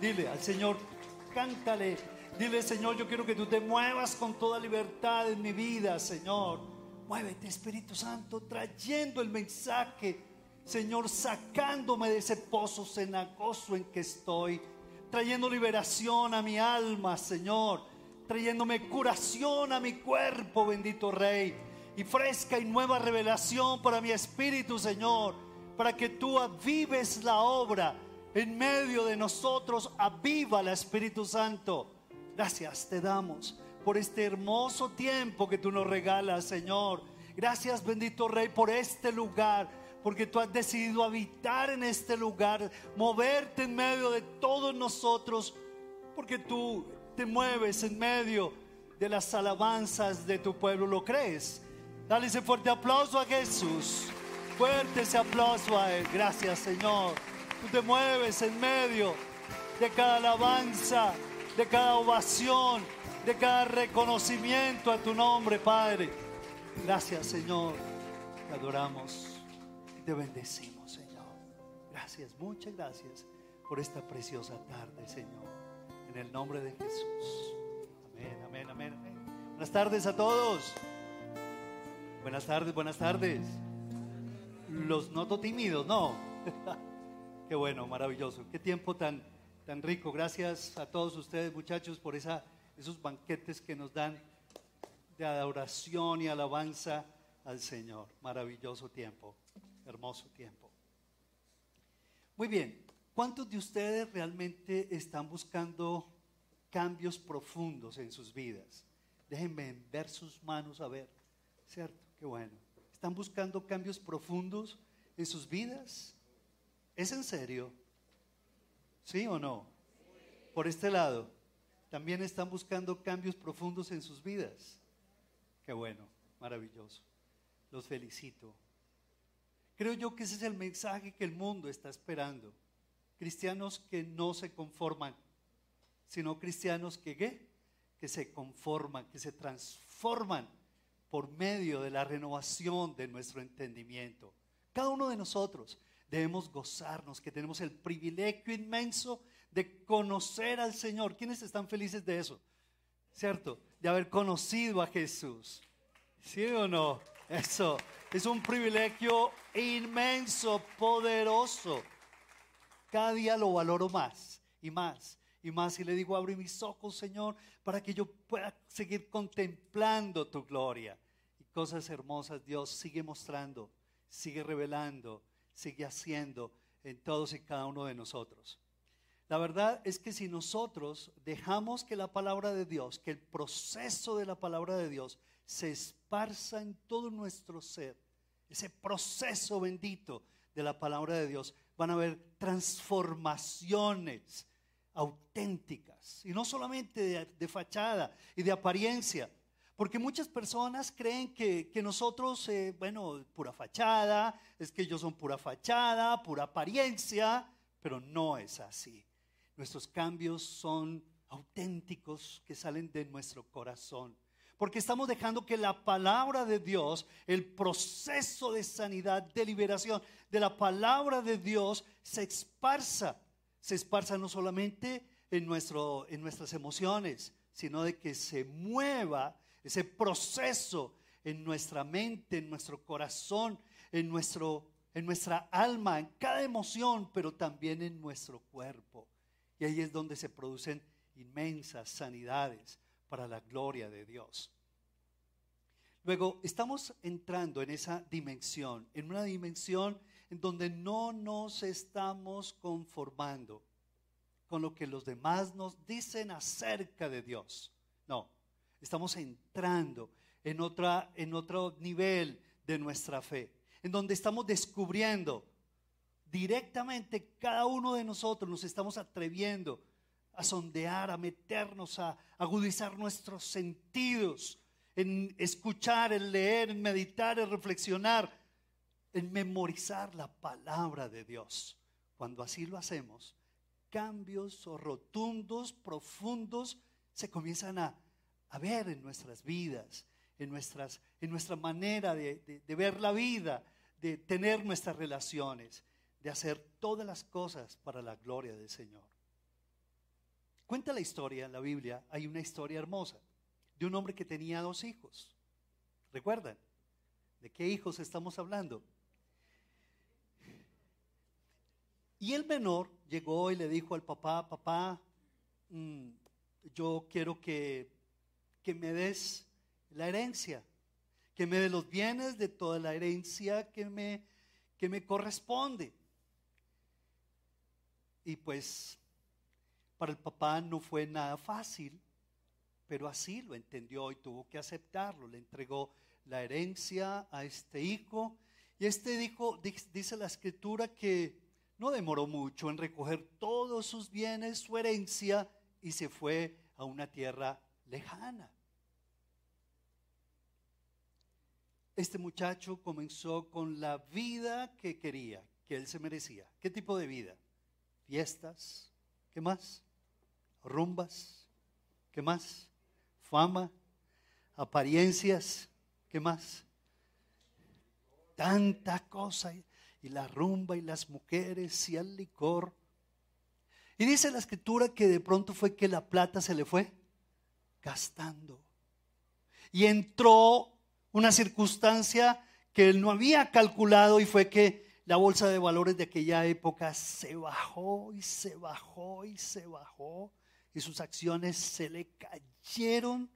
Dile al Señor, cántale. Dile, Señor, yo quiero que tú te muevas con toda libertad en mi vida, Señor. Muévete, Espíritu Santo, trayendo el mensaje, Señor, sacándome de ese pozo cenagoso en que estoy, trayendo liberación a mi alma, Señor, trayéndome curación a mi cuerpo, bendito Rey, y fresca y nueva revelación para mi espíritu, Señor, para que tú avives la obra en medio de nosotros, aviva el Espíritu Santo. Gracias te damos por este hermoso tiempo que tú nos regalas, Señor. Gracias, bendito Rey, por este lugar, porque tú has decidido habitar en este lugar, moverte en medio de todos nosotros, porque tú te mueves en medio de las alabanzas de tu pueblo. ¿Lo crees? Dale ese fuerte aplauso a Jesús. Fuerte ese aplauso a Él. Gracias, Señor. Tú te mueves en medio de cada alabanza, de cada ovación, de cada reconocimiento a tu nombre, Padre. Gracias, Señor. Te adoramos y te bendecimos, Señor. Gracias, muchas gracias por esta preciosa tarde, Señor. En el nombre de Jesús. Amén, amén, amén, amén. Buenas tardes a todos. Buenas tardes, buenas tardes. Los noto tímidos, ¿no? Qué bueno, maravilloso. Qué tiempo tan, tan rico. Gracias a todos ustedes, muchachos, por esa, esos banquetes que nos dan de adoración y alabanza al Señor. Maravilloso tiempo, hermoso tiempo. Muy bien, ¿cuántos de ustedes realmente están buscando cambios profundos en sus vidas? Déjenme ver sus manos a ver, ¿cierto? Qué bueno. ¿Están buscando cambios profundos en sus vidas? ¿Es en serio? ¿Sí o no? Por este lado, también están buscando cambios profundos en sus vidas. Qué bueno, maravilloso. Los felicito. Creo yo que ese es el mensaje que el mundo está esperando. Cristianos que no se conforman, sino cristianos que ¿qué? que se conforman, que se transforman por medio de la renovación de nuestro entendimiento. Cada uno de nosotros debemos gozarnos, que tenemos el privilegio inmenso de conocer al Señor. ¿Quiénes están felices de eso? ¿Cierto? De haber conocido a Jesús. ¿Sí o no? Eso es un privilegio inmenso, poderoso. Cada día lo valoro más y más y más. Y le digo, abre mis ojos, Señor, para que yo pueda seguir contemplando tu gloria. Y cosas hermosas, Dios sigue mostrando, sigue revelando sigue haciendo en todos y cada uno de nosotros. La verdad es que si nosotros dejamos que la palabra de Dios, que el proceso de la palabra de Dios se esparza en todo nuestro ser, ese proceso bendito de la palabra de Dios, van a haber transformaciones auténticas, y no solamente de, de fachada y de apariencia, porque muchas personas creen que, nosotros, eh, bueno, pura fachada, es que ellos son pura fachada, pura apariencia, pero no es así. Nuestros cambios son auténticos que salen de nuestro corazón. Porque estamos dejando que la palabra de Dios, el proceso de sanidad, de liberación de la palabra de Dios se esparza. Se esparza no solamente en, nuestro, en nuestras emociones, sino de que se mueva ese proceso en nuestra mente, en nuestro corazón, en, nuestro, en nuestra alma, en cada emoción, pero también en nuestro cuerpo. Y ahí es donde se producen inmensas sanidades para la gloria de Dios. Luego, estamos entrando en esa dimensión, en una dimensión en donde no nos estamos conformando con lo que los demás nos dicen acerca de Dios. No, Estamos entrando en, otra, en otro nivel de nuestra fe, en donde estamos descubriendo directamente cada uno de nosotros, nos estamos atreviendo a sondear, a meternos, a agudizar nuestros sentidos, en escuchar, en leer, en meditar, en reflexionar, en memorizar la palabra de Dios. Cuando así lo hacemos, cambios rotundos, profundos, se comienzan a ver en nuestras vidas, en, nuestras, en nuestra manera de, de ver la vida, de tener nuestras relaciones, de hacer todas las cosas para la gloria del Señor. Cuenta la historia en la Biblia, hay una historia hermosa de un hombre que tenía dos hijos. ¿Recuerdan? ¿De qué hijos estamos hablando? Y el menor llegó y le dijo al papá, papá, mm, yo quiero que, que me des la herencia, que me des los bienes de toda la herencia que me, que me corresponde. Y pues para el papá no fue nada fácil, pero así lo entendió y tuvo que aceptarlo. Le entregó la herencia a este hijo. Y este hijo, dice la escritura, que no demoró mucho en recoger todos sus bienes, su herencia, y se fue a una tierra lejana. Este muchacho comenzó con la vida que quería, que él se merecía. ¿Qué tipo de vida? Fiestas, ¿qué más? Rumbas, ¿qué más? Fama, apariencias, ¿qué más? Tanta cosa y la rumba y las mujeres y el licor. Y dice la escritura que de pronto fue que la plata se le fue gastando. Y entró una circunstancia que él no había calculado y fue que la bolsa de valores de aquella época se bajó y se bajó y se bajó y sus acciones se le cayeron.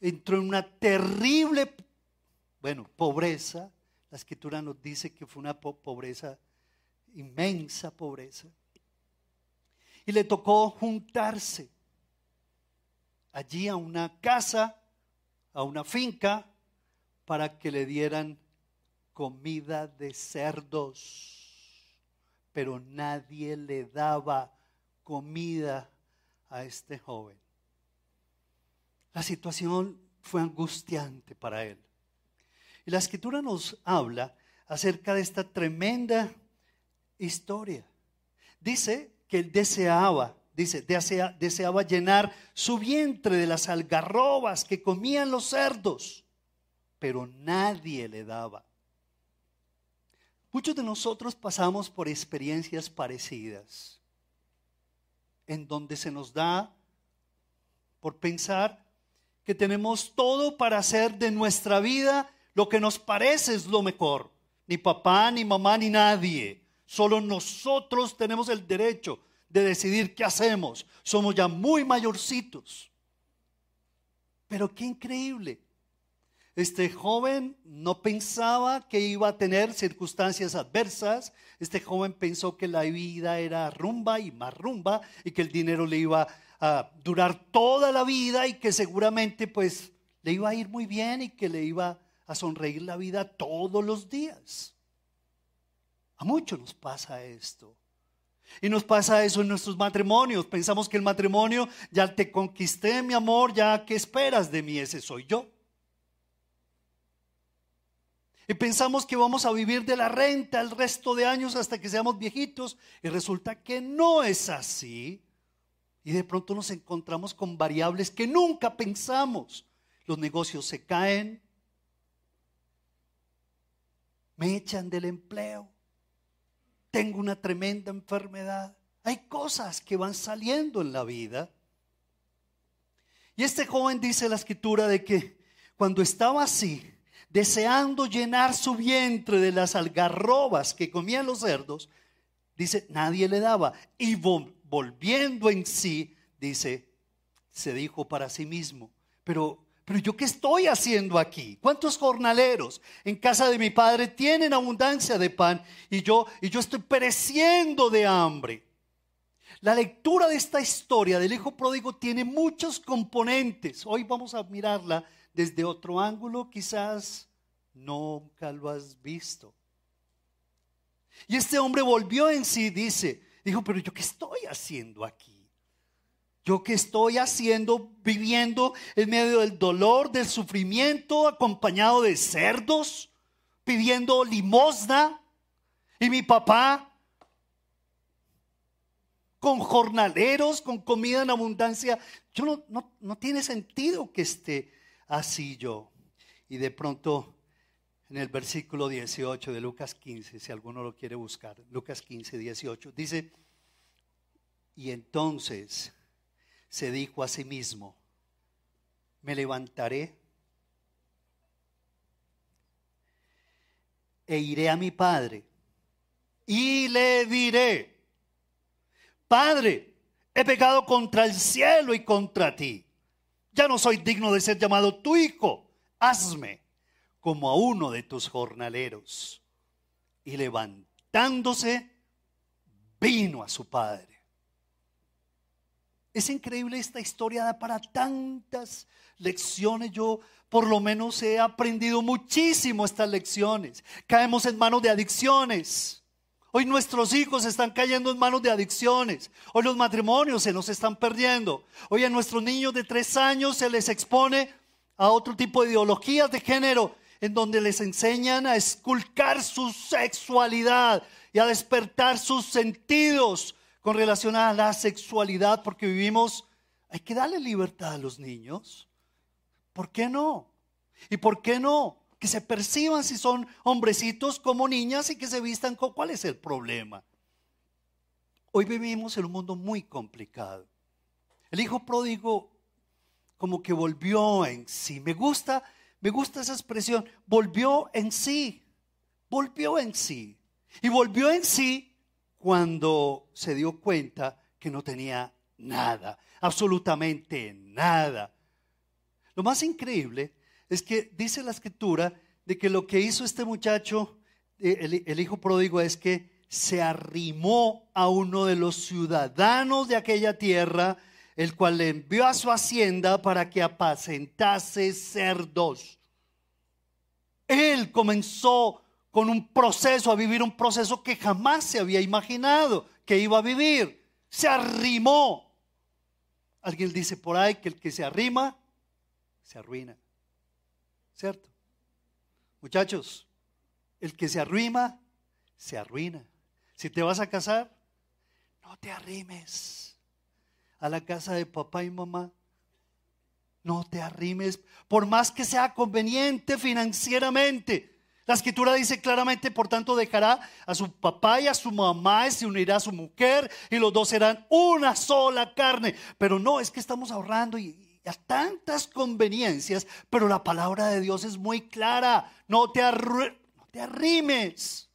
Entró en una terrible, bueno, pobreza la escritura nos dice que fue una pobreza, inmensa pobreza. Y le tocó juntarse allí a una casa, a una finca, para que le dieran comida de cerdos. Pero nadie le daba comida a este joven. La situación fue angustiante para él. La escritura nos habla acerca de esta tremenda historia. Dice que él deseaba, dice, deseaba llenar su vientre de las algarrobas que comían los cerdos, pero nadie le daba. Muchos de nosotros pasamos por experiencias parecidas, en donde se nos da por pensar que tenemos todo para hacer de nuestra vida lo que nos parece es lo mejor. Ni papá, ni mamá, ni nadie. Solo nosotros tenemos el derecho de decidir qué hacemos. Somos ya muy mayorcitos. Pero qué increíble. Este joven no pensaba que iba a tener circunstancias adversas. Este joven pensó que la vida era rumba y más rumba y que el dinero le iba a durar toda la vida y que seguramente pues le iba a ir muy bien y que le iba a sonreír la vida todos los días. A muchos nos pasa esto. Y nos pasa eso en nuestros matrimonios. Pensamos que el matrimonio, ya te conquisté, mi amor, ya qué esperas de mí, ese soy yo. Y pensamos que vamos a vivir de la renta el resto de años hasta que seamos viejitos. Y resulta que no es así. Y de pronto nos encontramos con variables que nunca pensamos. Los negocios se caen, me echan del empleo, tengo una tremenda enfermedad. Hay cosas que van saliendo en la vida. Y este joven dice la escritura de que cuando estaba así, deseando llenar su vientre de las algarrobas que comían los cerdos, dice, nadie le daba. Y volviendo en sí, dice, se dijo para sí mismo, pero pero yo qué estoy haciendo aquí? ¿Cuántos jornaleros en casa de mi padre tienen abundancia de pan y yo y yo estoy pereciendo de hambre? La lectura de esta historia del hijo pródigo tiene muchos componentes. Hoy vamos a mirarla desde otro ángulo, quizás nunca lo has visto. Y este hombre volvió en sí, dice, dijo, pero yo qué estoy haciendo aquí? Yo que estoy haciendo, viviendo en medio del dolor, del sufrimiento, acompañado de cerdos, pidiendo limosna. Y mi papá con jornaleros, con comida en abundancia. Yo no, no, no tiene sentido que esté así yo. Y de pronto, en el versículo 18 de Lucas 15, si alguno lo quiere buscar, Lucas 15, 18, dice, y entonces se dijo a sí mismo, me levantaré e iré a mi padre y le diré, Padre, he pecado contra el cielo y contra ti. Ya no soy digno de ser llamado tu hijo. Hazme como a uno de tus jornaleros. Y levantándose, vino a su padre. Es increíble esta historia para tantas lecciones. Yo por lo menos he aprendido muchísimo estas lecciones. Caemos en manos de adicciones. Hoy nuestros hijos están cayendo en manos de adicciones. Hoy los matrimonios se nos están perdiendo. Hoy a nuestros niños de tres años se les expone a otro tipo de ideologías de género en donde les enseñan a esculcar su sexualidad y a despertar sus sentidos con relación a la sexualidad, porque vivimos, hay que darle libertad a los niños. ¿Por qué no? ¿Y por qué no? Que se perciban si son hombrecitos como niñas y que se vistan con... ¿Cuál es el problema? Hoy vivimos en un mundo muy complicado. El hijo pródigo como que volvió en sí. Me gusta, me gusta esa expresión, volvió en sí. Volvió en sí. Y volvió en sí cuando se dio cuenta que no tenía nada, absolutamente nada. Lo más increíble es que dice la escritura de que lo que hizo este muchacho, eh, el, hijo pródigo, es que se arrimó a uno de los ciudadanos de aquella tierra, el cual le envió a su hacienda para que apacentase cerdos. Él comenzó con un proceso, a vivir un proceso que jamás se había imaginado que iba a vivir. Se arrimó. Alguien dice por ahí que el que se arrima, se arruina. ¿Cierto? Muchachos, el que se arrima, se arruina. Si te vas a casar, no te arrimes a la casa de papá y mamá. No te arrimes, por más que sea conveniente financieramente. La escritura dice claramente, por tanto, dejará a su papá y a su mamá y se unirá a su mujer y los dos serán una sola carne. Pero no, es que estamos ahorrando y, a tantas conveniencias, pero la palabra de Dios es muy clara. No te, no te arrimes.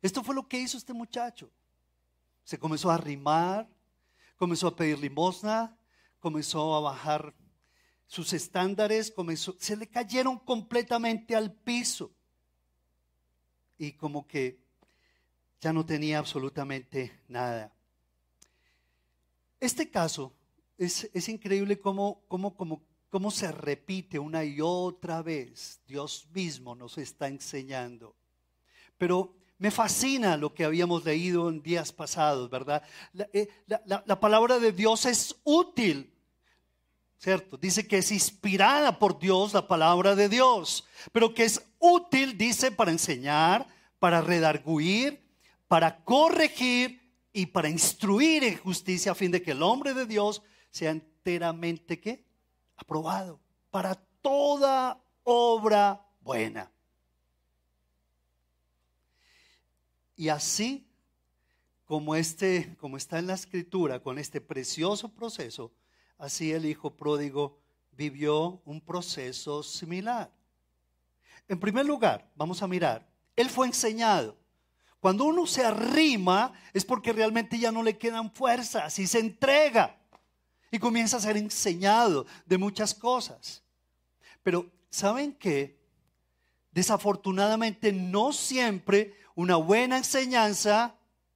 Esto fue lo que hizo este muchacho. Se comenzó a arrimar, comenzó a pedir limosna, comenzó a bajar sus estándares comenzó, se le cayeron completamente al piso. Y como que ya no tenía absolutamente nada. Este caso es, es increíble cómo, cómo, cómo, cómo se repite una y otra vez. Dios mismo nos está enseñando. Pero me fascina lo que habíamos leído en días pasados, ¿verdad? La, eh, la palabra de Dios es útil ¿cierto? Dice que es inspirada por Dios la palabra de Dios, pero que es útil, dice, para enseñar, para redarguir, para corregir y para instruir en justicia a fin de que el hombre de Dios sea enteramente ¿qué? aprobado para toda obra buena. Y así como este como está en la escritura con este precioso proceso Así el hijo pródigo vivió un proceso similar. En primer lugar, vamos a mirar, él fue enseñado. Cuando uno se arrima es porque realmente ya no le quedan fuerzas y se entrega y comienza a ser enseñado de muchas cosas. Pero ¿saben qué? Desafortunadamente no siempre una buena enseñanza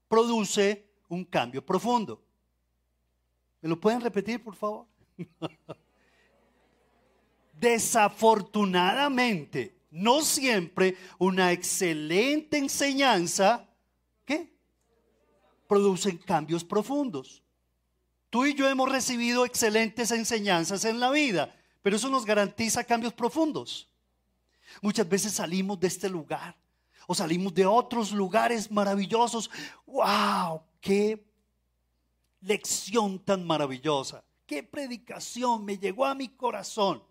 produce un cambio profundo. ¿Me lo pueden repetir, por favor? Desafortunadamente, no siempre una excelente enseñanza, ¿qué? Cambios profundos. Tú y yo hemos recibido excelentes enseñanzas en la vida, pero eso nos garantiza cambios profundos. Muchas veces salimos de este lugar o salimos de otros lugares maravillosos. ¡Wow! ¡Qué lección tan maravillosa. Qué predicación me llegó a mi corazón.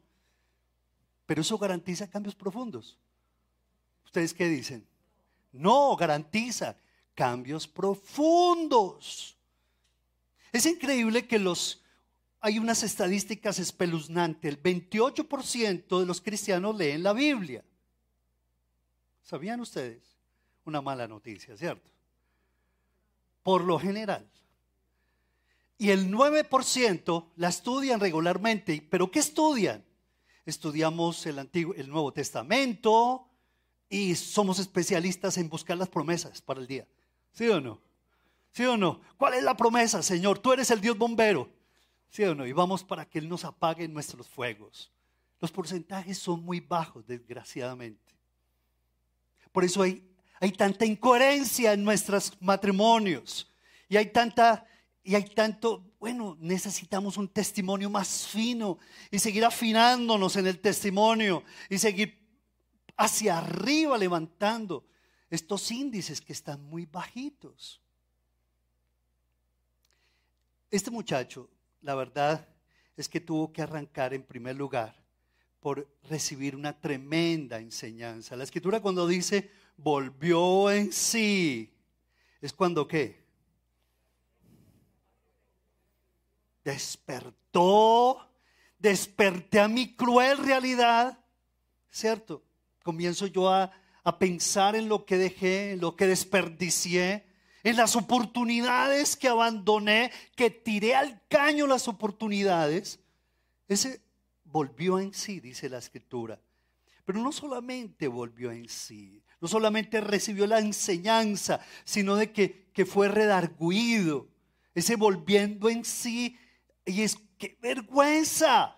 Pero eso garantiza cambios profundos. ¿Ustedes qué dicen? No, garantiza cambios profundos. Es increíble que los hay unas estadísticas espeluznantes. El 28% de los cristianos leen la Biblia. ¿Sabían ustedes? Una mala noticia, ¿cierto? Por lo general. Y el 9% la estudian regularmente. ¿Pero qué estudian? Estudiamos el, Antiguo, el Nuevo Testamento y somos especialistas en buscar las promesas para el día. ¿Sí o no? ¿Sí o no? ¿Cuál es la promesa, Señor? Tú eres el Dios bombero. ¿Sí o no? Y vamos para que Él nos apague nuestros fuegos. Los porcentajes son muy bajos, desgraciadamente. Por eso hay, hay tanta incoherencia en nuestros matrimonios. Y hay tanta, y hay tanto, bueno, necesitamos un testimonio más fino y seguir afinándonos en el testimonio y seguir hacia arriba levantando estos índices que están muy bajitos. Este muchacho, la verdad es que tuvo que arrancar en primer lugar por recibir una tremenda enseñanza. La escritura cuando dice volvió en sí, es cuando qué? Despertó, desperté a mi cruel realidad, ¿cierto? Comienzo yo a, a pensar en lo que dejé, en lo que desperdicié, en las oportunidades que abandoné, que tiré al caño las oportunidades, ese volvió en sí, dice la escritura. Pero no solamente volvió en sí, no solamente recibió la enseñanza, sino de que, que fue redarguido. Ese volviendo en sí, y es que vergüenza.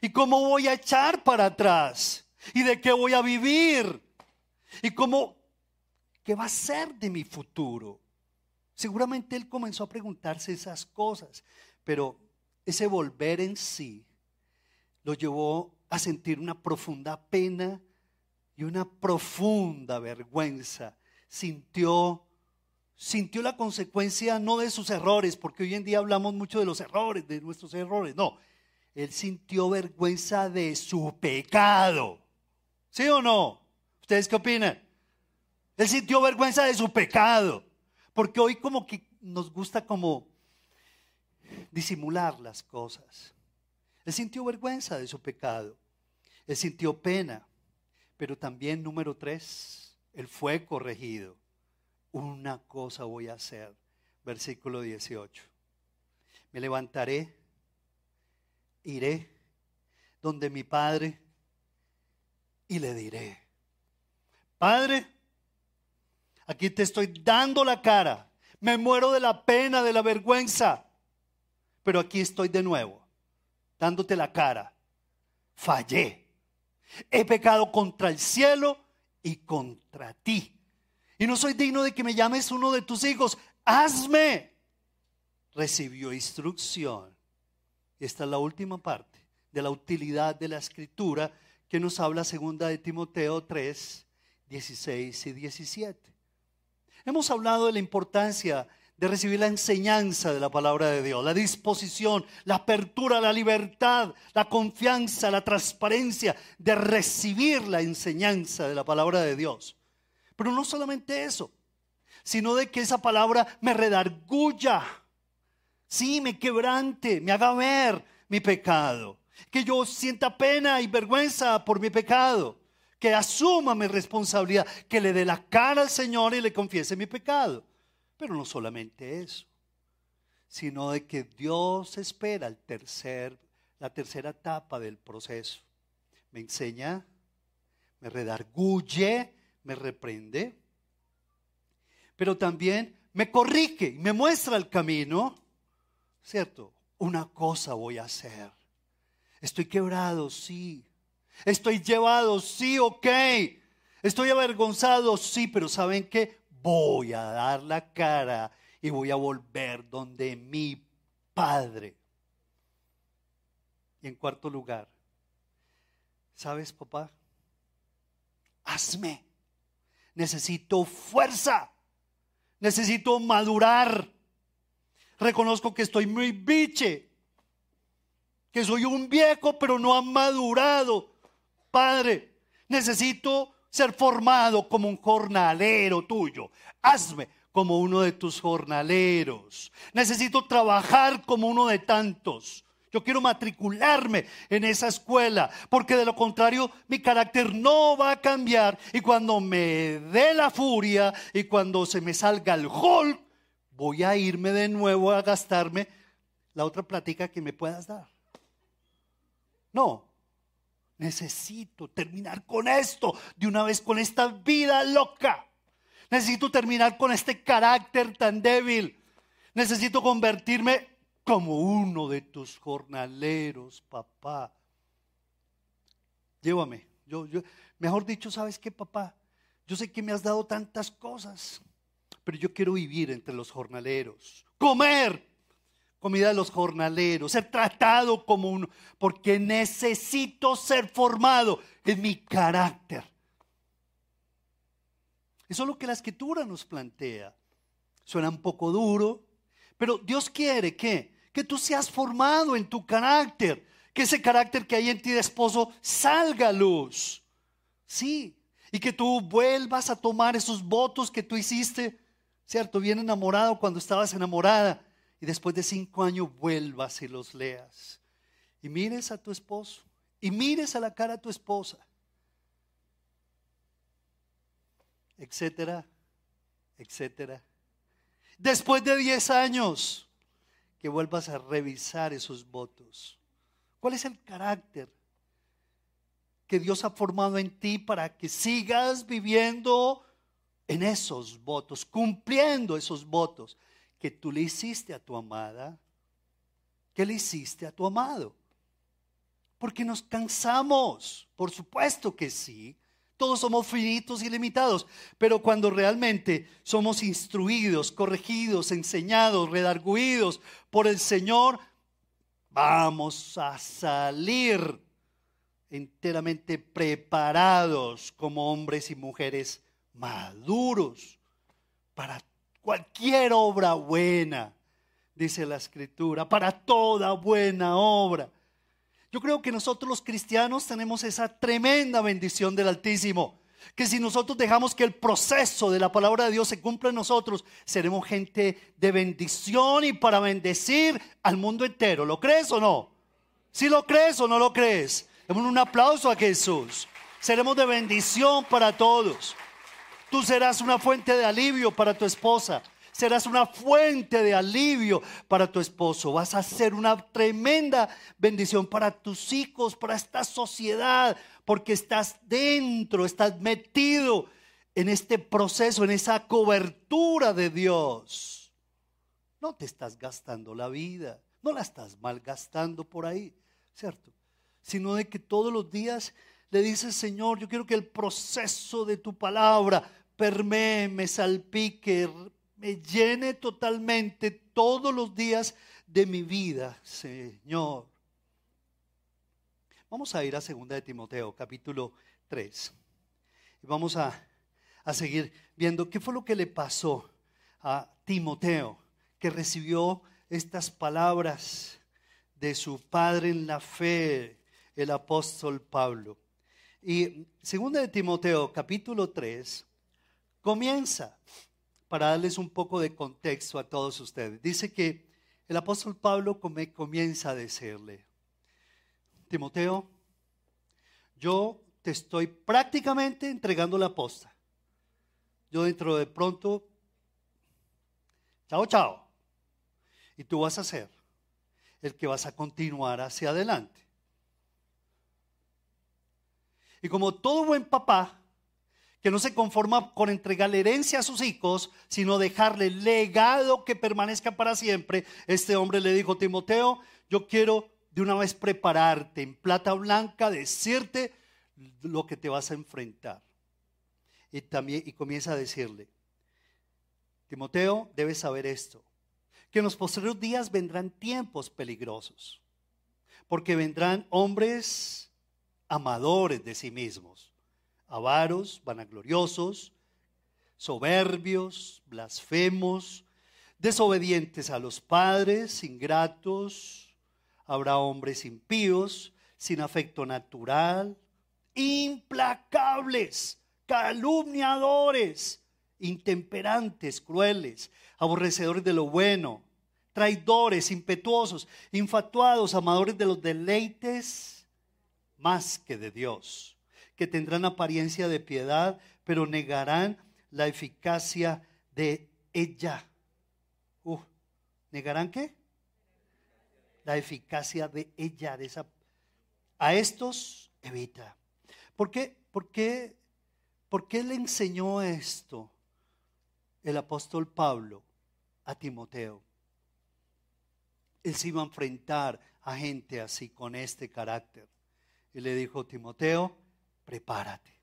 ¿Y cómo voy a echar para atrás? ¿Y de qué voy a vivir? ¿Y cómo ¿Qué va a ser de mi futuro? Seguramente él comenzó a preguntarse esas cosas, pero ese volver en sí lo llevó a sentir una profunda pena y una profunda vergüenza. Sintió sintió la consecuencia no de sus errores, porque hoy en día hablamos mucho de los errores, de nuestros errores, no. Él sintió vergüenza de su pecado. ¿Sí o no? ¿Ustedes qué opinan? Él sintió vergüenza de su pecado. Porque hoy como que nos gusta como disimular las cosas. Él sintió vergüenza de su pecado. Él sintió pena. Pero también, número tres, él fue corregido. Una cosa voy a hacer. Versículo 18. Me levantaré, iré donde mi padre y le diré, Padre, Aquí te estoy dando la cara. Me muero de la pena, de la vergüenza. Pero aquí estoy de nuevo, dándote la cara. Fallé. He pecado contra el cielo y contra ti. Y no soy digno de que me llames uno de tus hijos. Hazme. Recibió instrucción. Esta es la última parte de la utilidad de la escritura que nos habla segunda de Timoteo 3, 16 y 17. Hemos hablado de la importancia de recibir la enseñanza de la palabra de Dios, la disposición, la apertura, la libertad, la confianza, la transparencia de recibir la enseñanza de la palabra de Dios. Pero no solamente eso, sino de que esa palabra me redarguya, sí, me quebrante, me haga ver mi pecado, que yo sienta pena y vergüenza por mi pecado que asuma mi responsabilidad, que le dé la cara al Señor y le confiese mi pecado. Pero no solamente eso, sino de que Dios espera el tercer, la tercera etapa del proceso. Me enseña, me redarguye, me reprende, pero también me corrige y me muestra el camino, ¿cierto? Una cosa voy a hacer. Estoy quebrado, sí. Estoy llevado, sí, ok. Estoy avergonzado, sí, pero ¿saben qué? Voy a dar la cara y voy a volver donde mi Padre. Y en cuarto lugar, ¿sabes, papá? Hazme. Necesito fuerza. Necesito madurar. Reconozco que estoy muy biche. Que soy un viejo, pero no ha madurado. Padre, necesito ser formado como un jornalero tuyo. Hazme como uno de tus jornaleros. Necesito trabajar como uno de tantos. Yo quiero matricularme en esa escuela, porque de lo contrario mi carácter no va a cambiar. Y cuando me dé la furia y cuando se me salga el Hulk, voy a irme de nuevo a gastarme la otra plática que me puedas dar. No, necesito terminar con esto, de una vez con esta vida loca. Necesito terminar con este carácter tan débil. Necesito convertirme como uno de tus jornaleros, papá. Llévame. Yo, yo, mejor dicho, ¿sabes qué, papá? Yo sé que me has dado tantas cosas, pero yo quiero vivir entre los jornaleros, comer comida de los jornaleros, ser tratado como uno, porque necesito ser formado en mi carácter. Eso es lo que la escritura nos plantea. Suena un poco duro, pero Dios quiere que, que tú seas formado en tu carácter, que ese carácter que hay en ti de esposo salga a luz. Sí, y que tú vuelvas a tomar esos votos que tú hiciste, ¿cierto? Bien enamorado cuando estabas enamorada, y después de cinco años vuelvas y los leas. Y mires a tu esposo, y mires a la cara a tu esposa etcétera, etcétera. Después de 10 años, que vuelvas a revisar esos votos. ¿Cuál es el carácter que Dios ha formado en ti para que sigas viviendo en esos votos, cumpliendo esos votos que tú le hiciste a tu amada? ¿Qué le hiciste a tu amado? Porque nos cansamos, por supuesto que sí, todos somos finitos y limitados, pero cuando realmente somos instruidos, corregidos, enseñados, redarguidos por el Señor, vamos a salir enteramente preparados como hombres y mujeres maduros para cualquier obra buena, dice la escritura, para toda buena obra. Yo creo que nosotros los cristianos tenemos esa tremenda bendición del Altísimo. Que si nosotros dejamos que el proceso de la palabra de Dios se cumpla en nosotros, seremos gente de bendición y para bendecir al mundo entero. ¿Lo crees o no? Si lo crees o no lo crees, demos un aplauso a Jesús. Seremos de bendición para todos. Tú serás una fuente de alivio para tu esposa serás una fuente de alivio para tu esposo. Vas a ser una tremenda bendición para tus hijos, para esta sociedad, porque estás dentro, estás metido en este proceso, en esa cobertura de Dios. No te estás gastando la vida, no la estás malgastando por ahí, ¿cierto? Sino de que todos los días le dices, Señor, yo quiero que el proceso de tu palabra permee, me salpique, me llene totalmente todos los días de mi vida, Señor. Vamos a ir a 2 de Timoteo, capítulo 3. Y vamos a, a seguir viendo qué fue lo que le pasó a Timoteo, que recibió estas palabras de su padre en la fe, el apóstol Pablo. Y 2 de Timoteo, capítulo 3, comienza para darles un poco de contexto a todos ustedes. Dice que el apóstol Pablo comienza a decirle, Timoteo, yo te estoy prácticamente entregando la posta. Yo dentro de pronto, chao, chao. Y tú vas a ser el que vas a continuar hacia adelante. Y como todo buen papá, que no se conforma con entregarle herencia a sus hijos, sino dejarle legado que permanezca para siempre. Este hombre le dijo, Timoteo, yo quiero de una vez prepararte en plata blanca, decirte lo que te vas a enfrentar. Y también y comienza a decirle, Timoteo, debes saber esto, que en los posteriores días vendrán tiempos peligrosos, porque vendrán hombres amadores de sí mismos avaros, vanagloriosos, soberbios, blasfemos, desobedientes a los padres, ingratos, habrá hombres impíos, sin afecto natural, implacables, calumniadores, intemperantes, crueles, aborrecedores de lo bueno, traidores, impetuosos, infatuados, amadores de los deleites más que de Dios, que tendrán apariencia de piedad, pero negarán la eficacia de ella. ¿Negarán qué? La eficacia de ella, de esa. A estos evita. ¿Por qué? ¿Por qué, ¿Por qué le enseñó esto el apóstol Pablo a Timoteo? Él se iba a enfrentar a gente así, con este carácter. Y le dijo, Timoteo, prepárate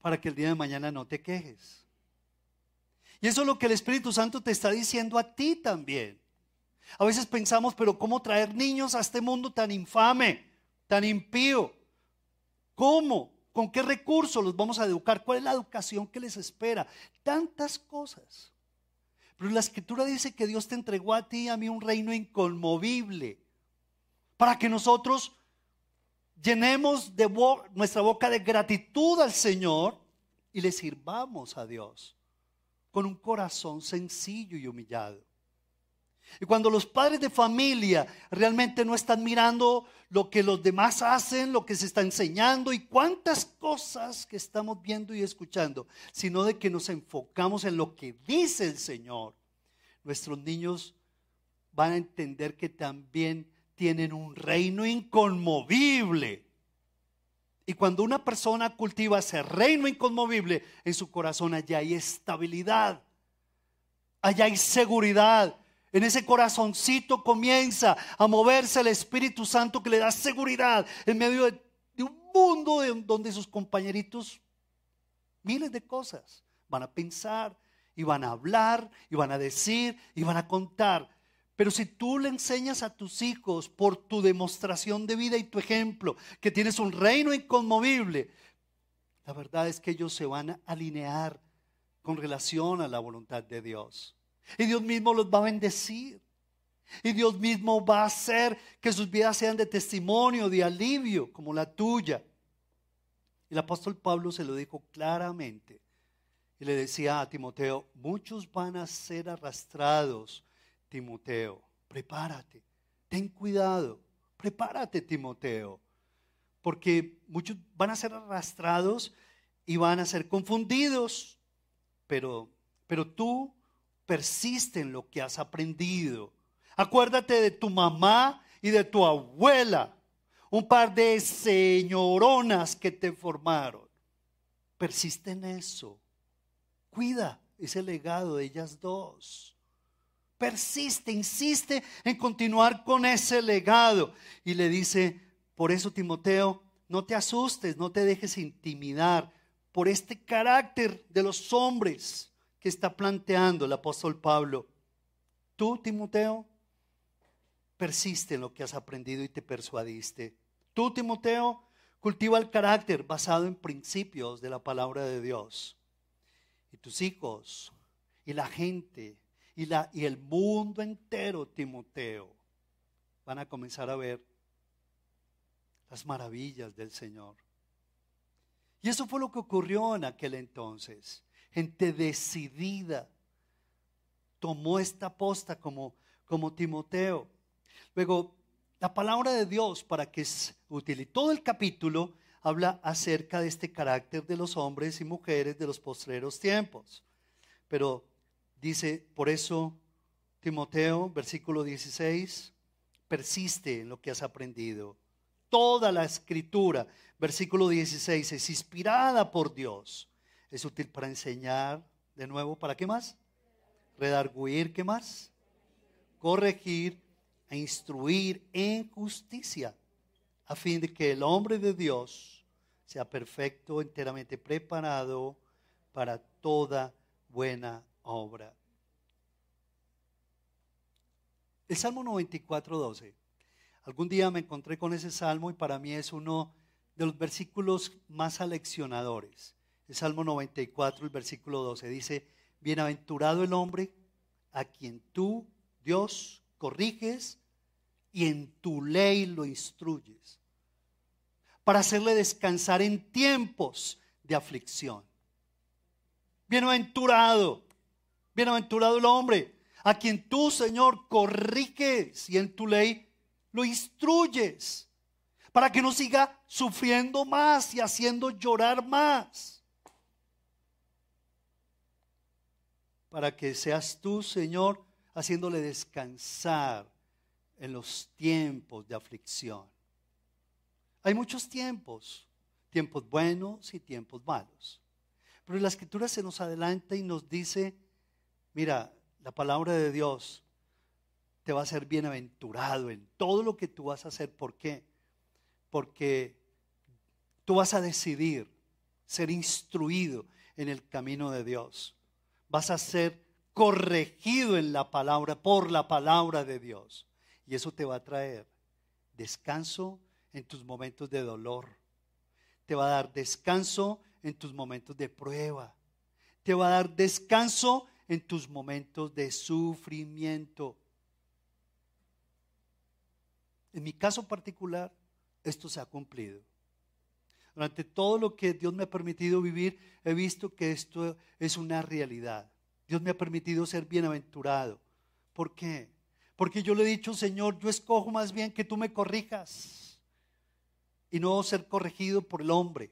para que el día de mañana no te quejes. Y eso es lo que el Espíritu Santo te está diciendo a ti también. A veces pensamos, pero ¿cómo traer niños a este mundo tan infame, tan impío? ¿Cómo? ¿Con qué recursos los vamos a educar? ¿Cuál es la educación que les espera? Tantas cosas. Pero la escritura dice que Dios te entregó a ti y a mí un reino inconmovible para que nosotros llenemos de nuestra boca de gratitud al Señor y le sirvamos a Dios con un corazón sencillo y humillado. Y cuando los padres de familia realmente no están mirando lo que los demás hacen, lo que se está enseñando y cuántas cosas que estamos viendo y escuchando, sino de que nos enfocamos en lo que dice el Señor, nuestros niños van a entender que también tienen un reino inconmovible. Y cuando una persona cultiva ese reino inconmovible en su corazón, allá hay estabilidad, allá hay seguridad. En ese corazoncito comienza a moverse el Espíritu Santo que le da seguridad en medio de, un mundo donde sus compañeritos, miles de cosas, van a pensar y van a hablar y van a decir y van a contar. Pero si tú le enseñas a tus hijos por tu demostración de vida y tu ejemplo que tienes un reino inconmovible, la verdad es que ellos se van a alinear con relación a la voluntad de Dios. Y Dios mismo los va a bendecir. Y Dios mismo va a hacer que sus vidas sean de testimonio, de alivio, como la tuya. El apóstol Pablo se lo dijo claramente. Y le decía a Timoteo, muchos van a ser arrastrados Timoteo, prepárate, ten cuidado, prepárate, Timoteo, porque muchos van a ser arrastrados y van a ser confundidos, pero, pero tú persiste en lo que has aprendido. Acuérdate de tu mamá y de tu abuela, un par de señoronas que te formaron. Persiste en eso. Cuida ese legado de ellas dos persiste, insiste en continuar con ese legado. Y le dice, por eso Timoteo, no te asustes, no te dejes intimidar por este carácter de los hombres que está planteando el apóstol Pablo. Tú, Timoteo, persiste en lo que has aprendido y te persuadiste. Tú, Timoteo, cultiva el carácter basado en principios de la palabra de Dios. Y tus hijos y la gente y, la, y el mundo entero, Timoteo, van a comenzar a ver las maravillas del Señor. Y eso fue lo que ocurrió en aquel entonces. Gente decidida tomó esta posta como, como Timoteo. Luego, la palabra de Dios, para que es útil, y todo el capítulo habla acerca de este carácter de los hombres y mujeres de los postreros tiempos. Pero Dice, por eso, Timoteo, versículo 16, persiste en lo que has aprendido. Toda la escritura, versículo 16, es inspirada por Dios. Es útil para enseñar, de nuevo, ¿para qué más? Redarguir, ¿qué más? Corregir e instruir en justicia, a fin de que el hombre de Dios sea perfecto, enteramente preparado para toda buena obra. El Salmo 94, 12. Algún día me encontré con ese salmo y para mí es uno de los versículos más aleccionadores. El Salmo 94, el versículo 12 dice, Bienaventurado el hombre a quien tú, Dios, corriges y en tu ley lo instruyes, para hacerle descansar en tiempos de aflicción. Bienaventurado, bienaventurado el hombre, a quien tú, Señor, corriges y en tu ley lo instruyes, para que no siga sufriendo más y haciendo llorar más. Para que seas tú, Señor, haciéndole descansar en los tiempos de aflicción. Hay muchos tiempos, tiempos buenos y tiempos malos. Pero la escritura se nos adelanta y nos dice, mira, la palabra de Dios te va a ser bienaventurado en todo lo que tú vas a hacer. ¿Por qué? Porque tú vas a decidir ser instruido en el camino de Dios. Vas a ser corregido en la palabra, por la palabra de Dios. Y eso te va a traer descanso en tus momentos de dolor. Te va a dar descanso en tus momentos de prueba. Te va a dar descanso en tus momentos de sufrimiento. En mi caso particular, esto se ha cumplido. Durante todo lo que Dios me ha permitido vivir, he visto que esto es una realidad. Dios me ha permitido ser bienaventurado. ¿Por qué? Porque yo le he dicho, Señor, yo escojo más bien que tú me corrijas y no ser corregido por el hombre,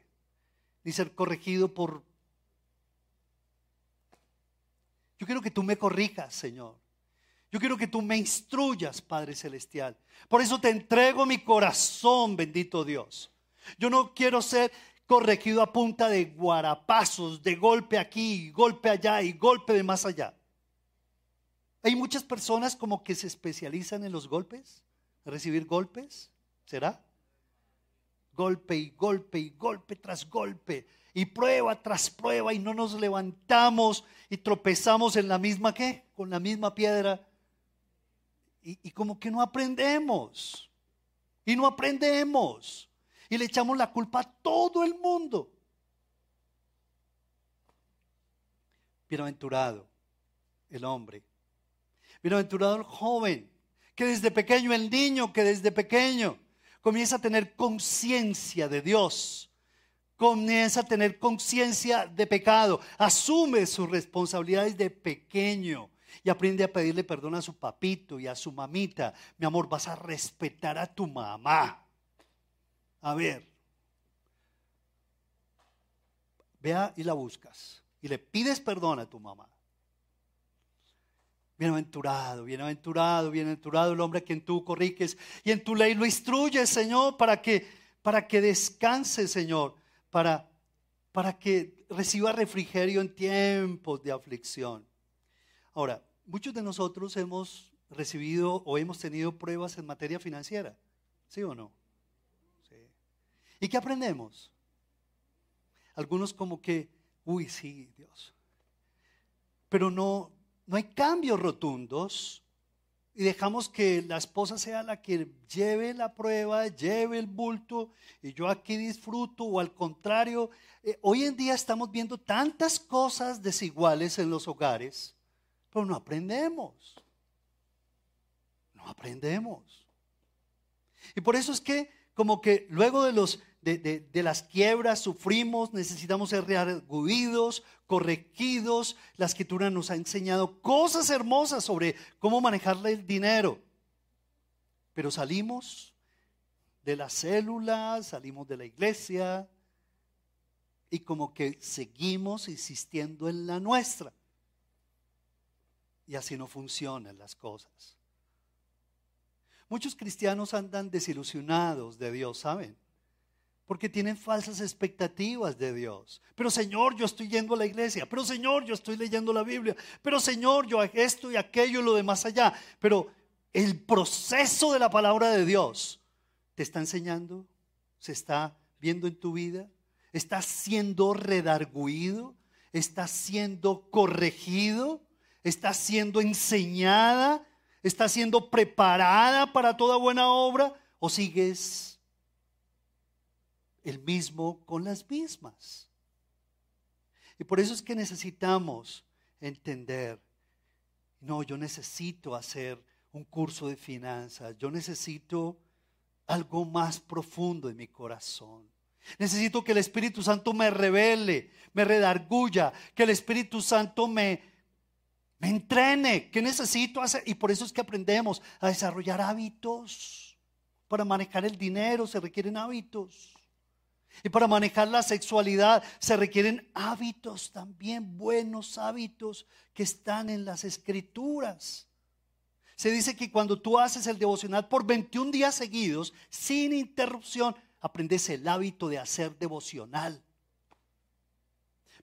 ni ser corregido por Yo quiero que tú me corrijas, Señor. Yo quiero que tú me instruyas, Padre Celestial. Por eso te entrego mi corazón, bendito Dios. Yo no quiero ser corregido a punta de guarapazos, de golpe aquí, golpe allá y golpe de más allá. Hay muchas personas como que se especializan en los golpes, recibir golpes, ¿será? Golpe y golpe y golpe tras golpe y prueba tras prueba y no nos levantamos y tropezamos en la misma qué, con la misma piedra. Y, y como que no aprendemos. Y no aprendemos. Y le echamos la culpa a todo el mundo. Bienaventurado el hombre. Bienaventurado el joven. Que desde pequeño, el niño que desde pequeño comienza a tener conciencia de Dios comienza a tener conciencia de pecado, asume sus responsabilidades de pequeño y aprende a pedirle perdón a su papito y a su mamita. Mi amor, vas a respetar a tu mamá. A ver, vea y la buscas y le pides perdón a tu mamá. Bienaventurado, bienaventurado, bienaventurado el hombre a quien tú corriges y en tu ley lo instruyes, Señor, para que, para que descanse, Señor para, para que reciba refrigerio en tiempos de aflicción. Ahora, muchos de nosotros hemos recibido o hemos tenido pruebas en materia financiera, ¿sí o no? Sí. ¿Y qué aprendemos? Algunos como que, uy, sí, Dios. Pero no, no hay cambios rotundos y dejamos que la esposa sea la que lleve la prueba, lleve el bulto y yo aquí disfruto o al contrario, eh, hoy en día estamos viendo tantas cosas desiguales en los hogares, pero no aprendemos. No aprendemos. Y por eso es que como que luego de los de, las quiebras, sufrimos, necesitamos ser rearguidos, corregidos. La escritura nos ha enseñado cosas hermosas sobre cómo manejarle el dinero. Pero salimos de la célula, salimos de la iglesia y como que seguimos insistiendo en la nuestra. Y así no funcionan las cosas. Muchos cristianos andan desilusionados de Dios, ¿saben? Porque tienen falsas expectativas de Dios. Pero Señor, yo estoy yendo a la iglesia. Pero Señor, yo estoy leyendo la Biblia. Pero Señor, yo esto y aquello y lo demás allá. Pero el proceso de la palabra de Dios te está enseñando, se está viendo en tu vida, está siendo redarguido, está siendo corregido, está siendo enseñada, está siendo preparada para toda buena obra o sigues el mismo con las mismas. Y por eso es que necesitamos entender, no, yo necesito hacer un curso de finanzas, yo necesito algo más profundo en mi corazón. Necesito que el Espíritu Santo me revele, me redarguya, que el Espíritu Santo me, me entrene. ¿Qué necesito hacer? Y por eso es que aprendemos a desarrollar hábitos. Para manejar el dinero se requieren hábitos. Y para manejar la sexualidad se requieren hábitos también, buenos hábitos que están en las escrituras. Se dice que cuando tú haces el devocional por 21 días seguidos, sin interrupción, aprendes el hábito de hacer devocional.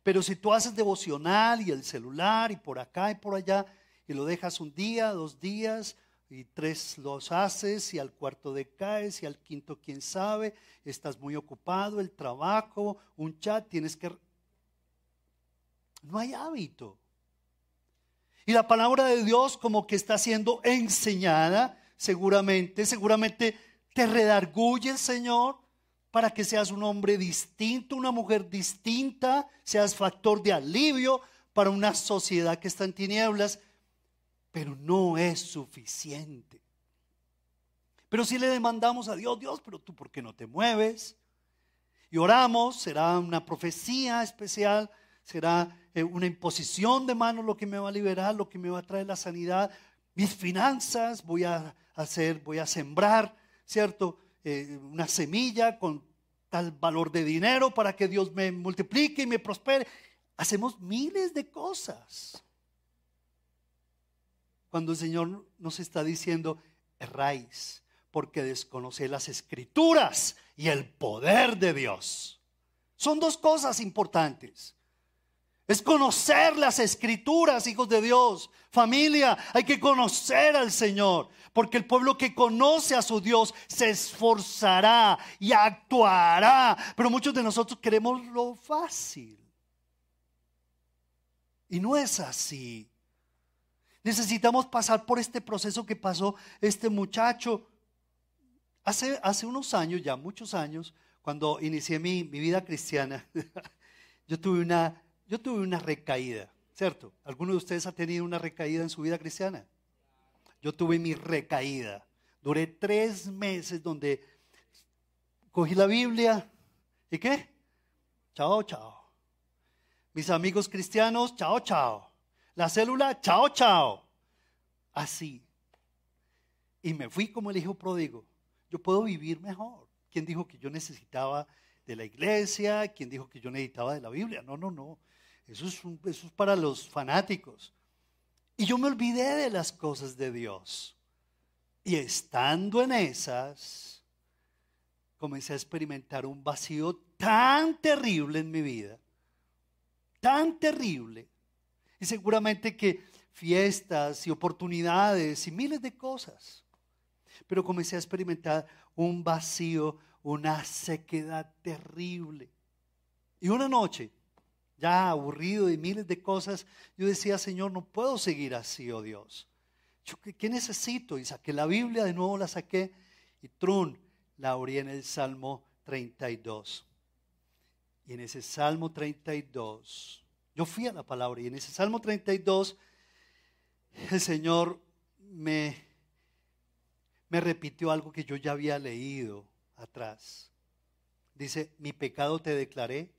Pero si tú haces devocional y el celular y por acá y por allá, y lo dejas un día, dos días, y tres los haces y al cuarto decaes y al quinto quién sabe, estás muy ocupado, el trabajo, un chat, tienes que... No hay hábito. Y la palabra de Dios como que está siendo enseñada, seguramente, seguramente te redarguye el Señor para que seas un hombre distinto, una mujer distinta, seas factor de alivio para una sociedad que está en tinieblas pero no es suficiente. Pero si le demandamos a Dios, Dios, pero tú por qué no te mueves? Y oramos, será una profecía especial, será eh, una imposición de manos lo que me va a liberar, lo que me va a traer la sanidad. Mis finanzas voy a hacer, voy a sembrar, ¿cierto? Eh, una semilla con tal valor de dinero para que Dios me multiplique y me prospere. Hacemos miles de cosas cuando el Señor nos está diciendo, erráis, porque desconoce las escrituras y el poder de Dios. Son dos cosas importantes. Es conocer las escrituras, hijos de Dios. Familia, hay que conocer al Señor, porque el pueblo que conoce a su Dios se esforzará y actuará. Pero muchos de nosotros queremos lo fácil. Y no es así. Necesitamos pasar por este proceso que pasó este muchacho. Hace, hace unos años, ya muchos años, cuando inicié mi, vida cristiana, yo tuve, una, yo tuve una recaída, ¿cierto? ¿Alguno de ustedes ha tenido una recaída en su vida cristiana? Yo tuve mi recaída. Duré tres meses donde cogí la Biblia y qué? Chao, chao. Mis amigos cristianos, chao, chao. La célula, chao, chao. Así. Y me fui como el hijo pródigo. Yo puedo vivir mejor. ¿Quién dijo que yo necesitaba de la iglesia? ¿Quién dijo que yo necesitaba de la Biblia? No, no, no. Eso es, eso es para los fanáticos. Y yo me olvidé de las cosas de Dios. Y estando en esas, comencé a experimentar un vacío tan terrible en mi vida, tan terrible, y seguramente que fiestas y oportunidades y miles de cosas. Pero comencé a experimentar un vacío, una sequedad terrible. Y una noche, ya aburrido de miles de cosas, yo decía, Señor, no puedo seguir así, oh Dios. Yo, ¿qué, necesito? Y saqué la Biblia, de nuevo la saqué y trun, la abrí en el Salmo 32. Y en ese Salmo 32 yo fui a la palabra y en ese Salmo 32 el Señor me, me repitió algo que yo ya había leído atrás. Dice, mi pecado te declaré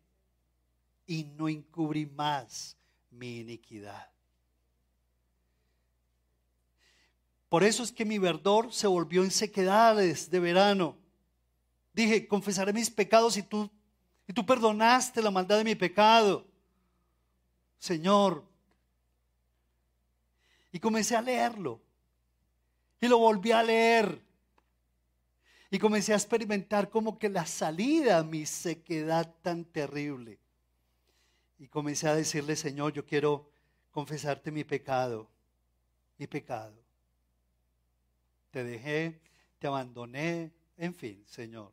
y no encubrí más mi iniquidad. Por eso es que mi verdor se volvió en sequedades de verano. Dije, confesaré mis pecados y tú, y tú perdonaste la maldad de mi pecado. Señor. Y comencé a leerlo. Y lo volví a leer. Y comencé a experimentar como que la salida a mi sequedad tan terrible. Y comencé a decirle, Señor, yo quiero confesarte mi pecado, mi pecado. Te dejé, te abandoné, en fin, Señor.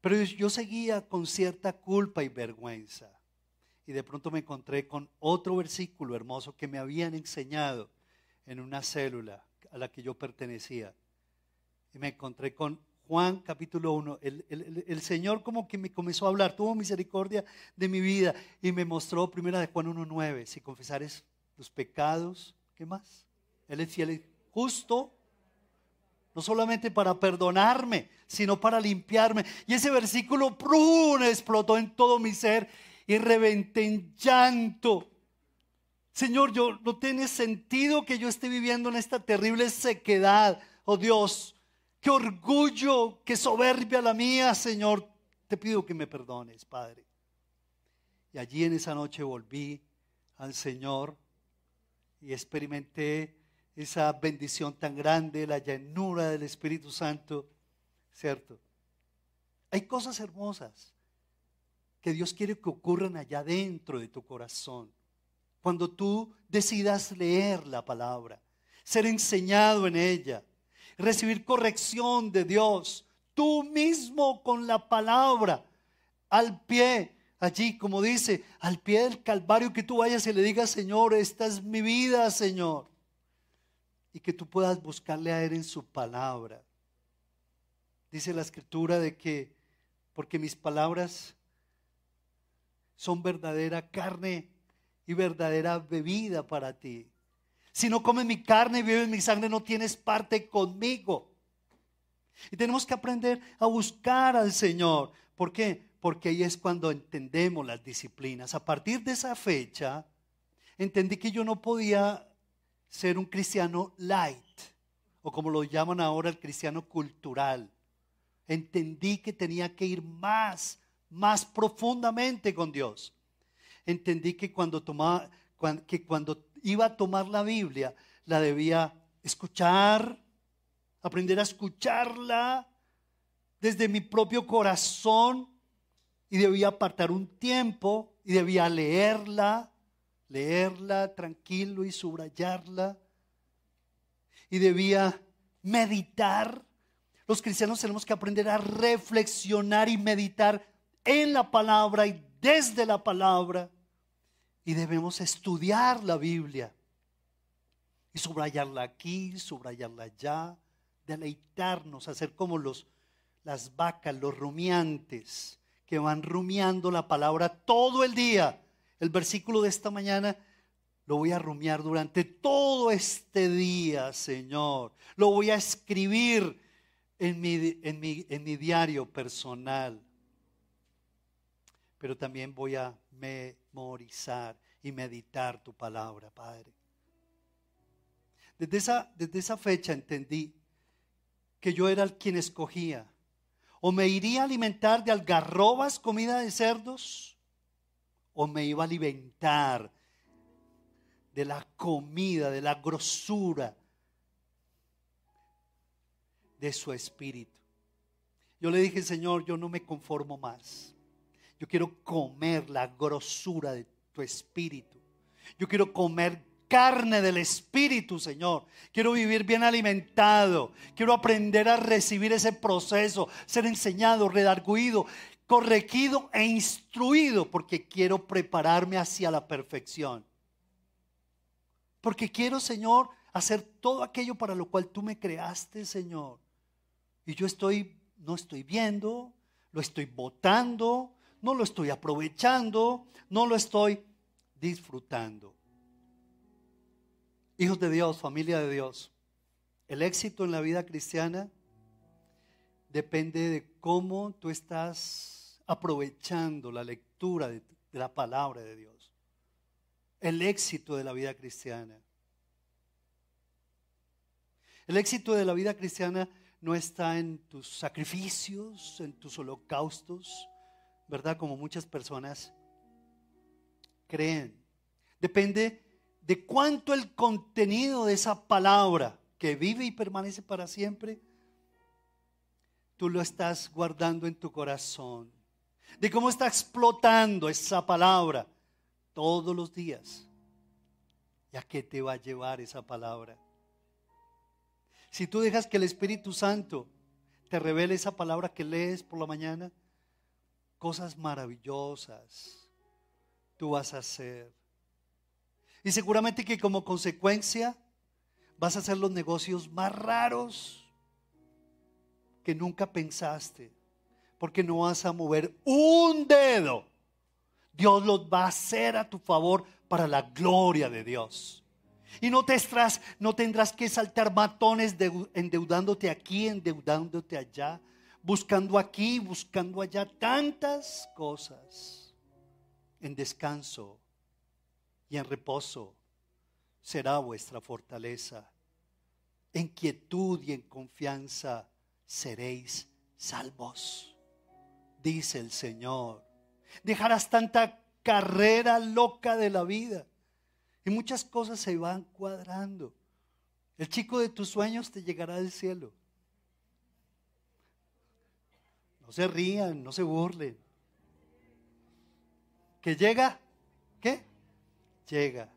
Pero yo seguía con cierta culpa y vergüenza. Y de pronto me encontré con otro versículo hermoso que me habían enseñado en una célula a la que yo pertenecía. Y me encontré con Juan capítulo 1. El, Señor como que me comenzó a hablar, tuvo misericordia de mi vida y me mostró primera de Juan 1.9. Si confesares tus pecados, ¿qué más? Él es fiel y justo no solamente para perdonarme, sino para limpiarme. Y ese versículo explotó en todo mi ser y reventé en llanto. Señor, yo no tiene sentido que yo esté viviendo en esta terrible sequedad. Oh Dios, qué orgullo, qué soberbia la mía, Señor. Te pido que me perdones, Padre. Y allí en esa noche volví al Señor y experimenté esa bendición tan grande, la llanura del Espíritu Santo, ¿cierto? Hay cosas hermosas que Dios quiere que ocurran allá dentro de tu corazón. Cuando tú decidas leer la palabra, ser enseñado en ella, recibir corrección de Dios, tú mismo con la palabra, al pie, allí como dice, al pie del Calvario, que tú vayas y le digas, Señor, esta es mi vida, Señor. Y que tú puedas buscarle a Él en su palabra. Dice la escritura de que, porque mis palabras son verdadera carne y verdadera bebida para ti. Si no comes mi carne y bebes mi sangre, no tienes parte conmigo. Y tenemos que aprender a buscar al Señor. ¿Por qué? Porque ahí es cuando entendemos las disciplinas. A partir de esa fecha, entendí que yo no podía ser un cristiano light, o como lo llaman ahora el cristiano cultural. Entendí que tenía que ir más más profundamente con Dios. Entendí que cuando, tomaba, que cuando iba a tomar la Biblia, la debía escuchar, aprender a escucharla desde mi propio corazón y debía apartar un tiempo y debía leerla, leerla tranquilo y subrayarla y debía meditar. Los cristianos tenemos que aprender a reflexionar y meditar en la palabra y desde la palabra. Y debemos estudiar la Biblia. Y subrayarla aquí, subrayarla allá, deleitarnos, hacer como los, las vacas, los rumiantes, que van rumiando la palabra todo el día. El versículo de esta mañana lo voy a rumiar durante todo este día, Señor. Lo voy a escribir en mi, en mi, en mi diario personal pero también voy a memorizar y meditar tu palabra, Padre. Desde esa, desde esa fecha entendí que yo era el quien escogía. O me iría a alimentar de algarrobas, comida de cerdos, o me iba a alimentar de la comida, de la grosura de su espíritu. Yo le dije, Señor, yo no me conformo más. Yo quiero comer la grosura de tu espíritu. Yo quiero comer carne del espíritu, Señor. Quiero vivir bien alimentado. Quiero aprender a recibir ese proceso, ser enseñado, redarguido, corregido e instruido, porque quiero prepararme hacia la perfección. Porque quiero, Señor, hacer todo aquello para lo cual tú me creaste, Señor. Y yo estoy, no estoy viendo, lo estoy votando, no lo estoy aprovechando, no lo estoy disfrutando. Hijos de Dios, familia de Dios, el éxito en la vida cristiana depende de cómo tú estás aprovechando la lectura de, la palabra de Dios. El éxito de la vida cristiana. El éxito de la vida cristiana no está en tus sacrificios, en tus holocaustos, ¿verdad? Como muchas personas creen. Depende de cuánto el contenido de esa palabra que vive y permanece para siempre, tú lo estás guardando en tu corazón. De cómo está explotando esa palabra todos los días. ¿Y a qué te va a llevar esa palabra? Si tú dejas que el Espíritu Santo te revele esa palabra que lees por la mañana, cosas maravillosas tú vas a hacer. Y seguramente que como consecuencia vas a hacer los negocios más raros que nunca pensaste, porque no vas a mover un dedo. Dios los va a hacer a tu favor para la gloria de Dios. Y no, te estras, no tendrás que saltar matones endeudándote aquí, endeudándote allá, buscando aquí, buscando allá, tantas cosas. En descanso y en reposo será vuestra fortaleza. En quietud y en confianza seréis salvos, dice el Señor. Dejarás tanta carrera loca de la vida y muchas cosas se van cuadrando. El chico de tus sueños te llegará del cielo. No se rían, no se burlen. ¿Que llega? ¿Qué? Llega.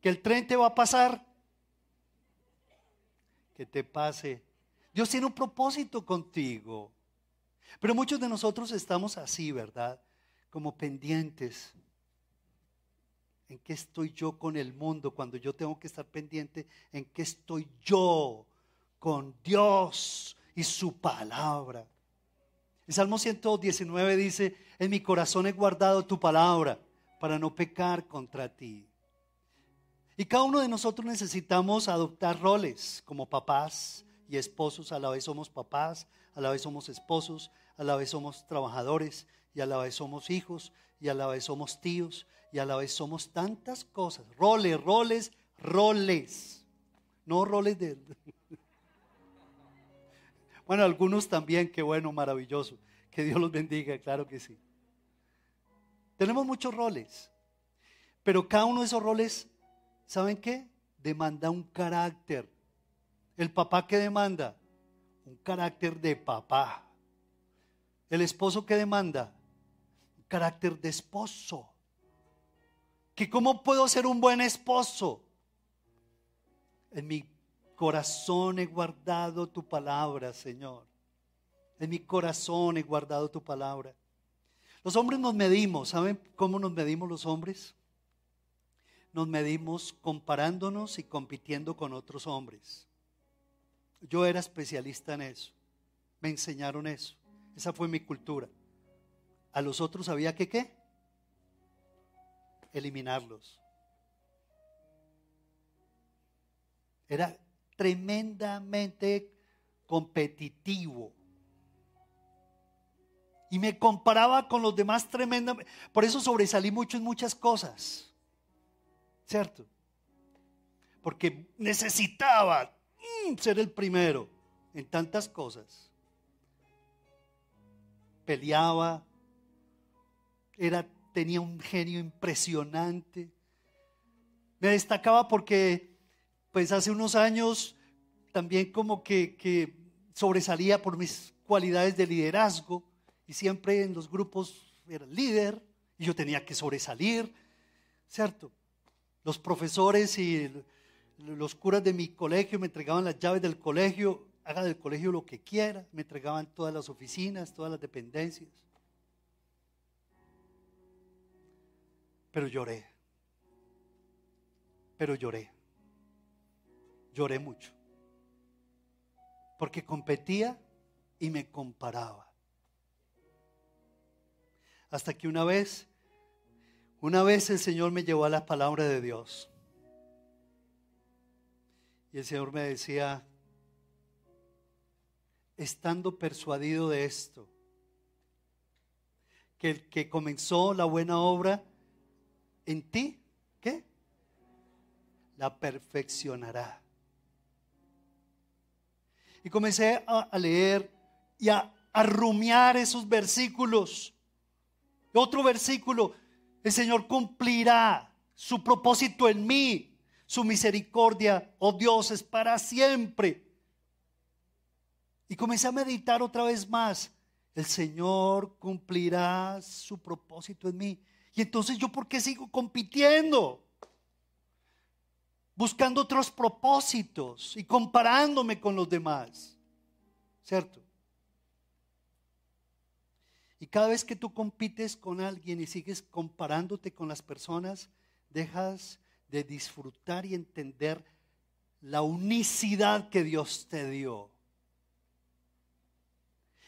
¿Que el tren te va a pasar? Que te pase. Dios tiene un propósito contigo. Pero muchos de nosotros estamos así, ¿verdad? Como pendientes ¿En qué estoy yo con el mundo cuando yo tengo que estar pendiente? ¿En qué estoy yo con Dios y su palabra? El Salmo 119 dice, en mi corazón he guardado tu palabra para no pecar contra ti. Y cada uno de nosotros necesitamos adoptar roles como papás y esposos. A la vez somos papás, a la vez somos esposos, a la vez somos trabajadores y a la vez somos hijos y a la vez somos tíos y a la vez somos tantas cosas. Roles, roles, roles. No roles de... Bueno, algunos también, qué bueno, maravilloso. Que Dios los bendiga, claro que sí. Tenemos muchos roles, pero cada uno de esos roles, ¿saben qué? Demanda un carácter. El papá que demanda, un carácter de papá. El esposo que demanda, un carácter de esposo que cómo puedo ser un buen esposo. En mi corazón he guardado tu palabra, Señor. En mi corazón he guardado tu palabra. Los hombres nos medimos, ¿saben cómo nos medimos los hombres? Nos medimos comparándonos y compitiendo con otros hombres. Yo era especialista en eso. Me enseñaron eso. Esa fue mi cultura. A los otros había que qué? eliminarlos. Era tremendamente competitivo. Y me comparaba con los demás tremendamente. Por eso sobresalí mucho en muchas cosas. ¿Cierto? Porque necesitaba mm, ser el primero en tantas cosas. Peleaba, era tenía un genio impresionante. Me destacaba porque, pues hace unos años, también como que, sobresalía por mis cualidades de liderazgo y siempre en los grupos era líder y yo tenía que sobresalir, ¿cierto? Los profesores y los curas de mi colegio me entregaban las llaves del colegio, haga del colegio lo que quiera, me entregaban todas las oficinas, todas las dependencias. Pero lloré. Pero lloré. Lloré mucho. Porque competía y me comparaba. Hasta que una vez, una vez el Señor me llevó a la palabra de Dios. Y el Señor me decía, estando persuadido de esto, que el que comenzó la buena obra, en ti, ¿qué? La perfeccionará. Y comencé a, leer y a, a rumiar esos versículos. Otro versículo, el Señor cumplirá su propósito en mí. Su misericordia, oh Dios, es para siempre. Y comencé a meditar otra vez más. El Señor cumplirá su propósito en mí. Y entonces yo, ¿por qué sigo compitiendo? Buscando otros propósitos y comparándome con los demás. ¿Cierto? Y cada vez que tú compites con alguien y sigues comparándote con las personas, dejas de disfrutar y entender la unicidad que Dios te dio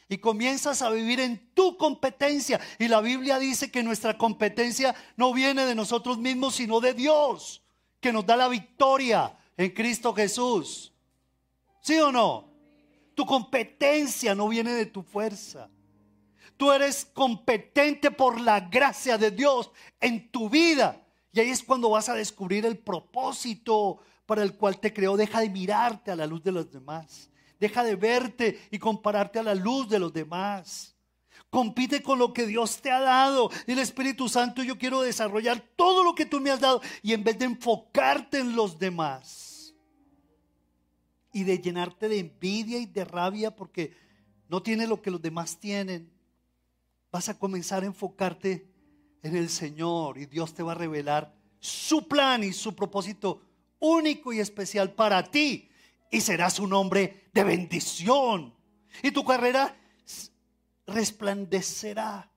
y comienzas a vivir en tu competencia. Y la Biblia dice que nuestra competencia no viene de nosotros mismos, sino de Dios. que nos da la victoria en Cristo Jesús. ¿Sí o no? Tu competencia no viene de tu fuerza. Tú eres competente por la gracia de Dios en tu vida. Y ahí es cuando vas a descubrir el propósito para el cual te creó. Deja de mirarte a la luz de los demás. Deja de verte y compararte a la luz de los demás. Compite con lo que Dios te ha dado. El Espíritu Santo, yo quiero desarrollar todo lo que tú me has dado. Y en vez de enfocarte en los demás y de llenarte de envidia y de rabia porque no tienes lo que los demás tienen, vas a comenzar a enfocarte en el Señor y Dios te va a revelar su plan y su propósito único y especial para ti. Y serás un hombre de bendición. Y tu carrera resplandecerá.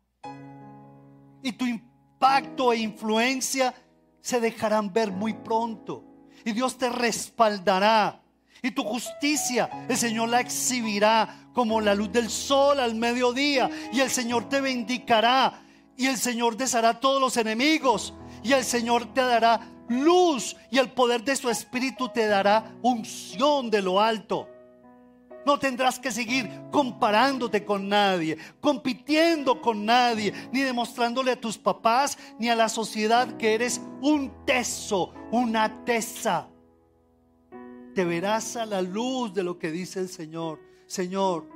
Y tu impacto e influencia se dejarán ver muy pronto. Y Dios te respaldará. Y tu justicia, el Señor la exhibirá como la luz del sol al mediodía. Y el Señor te bendicará. Y el Señor deshará todos los enemigos. Y el Señor te dará luz. Y el poder de su espíritu te dará unción de lo alto. No tendrás que seguir comparándote con nadie, compitiendo con nadie, ni demostrándole a tus papás ni a la sociedad que eres un teso, una tesa. Te verás a la luz de lo que dice el Señor. Señor,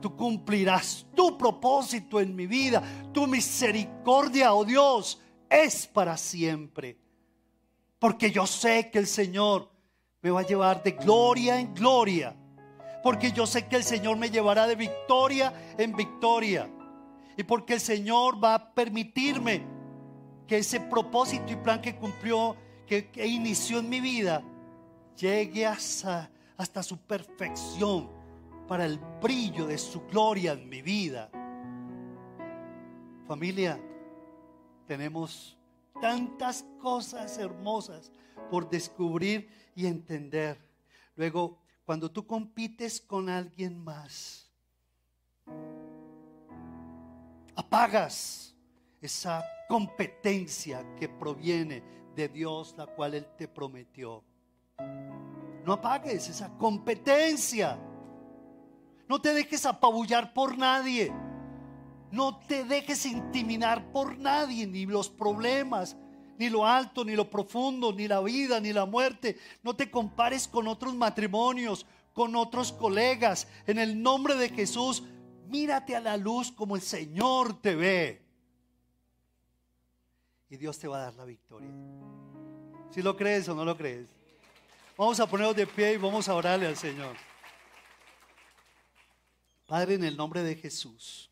tú cumplirás tu propósito en mi vida. Tu misericordia, oh Dios, es para siempre. Porque yo sé que el Señor me va a llevar de gloria en gloria porque yo sé que el Señor me llevará de victoria en victoria. Y porque el Señor va a permitirme que ese propósito y plan que cumplió, que, inició en mi vida, llegue hasta, su perfección para el brillo de su gloria en mi vida. Familia, tenemos tantas cosas hermosas por descubrir y entender. Luego, cuando tú compites con alguien más, apagas esa competencia que proviene de Dios, la cual Él te prometió. No apagues esa competencia. No te dejes apabullar por nadie. No te dejes intimidar por nadie, ni los problemas, ni lo alto, ni lo profundo, ni la vida, ni la muerte. No te compares con otros matrimonios, con otros colegas. En el nombre de Jesús, mírate a la luz como el Señor te ve. Y Dios te va a dar la victoria. Si lo crees o no lo crees. Vamos a ponernos de pie y vamos a orarle al Señor. Padre, en el nombre de Jesús.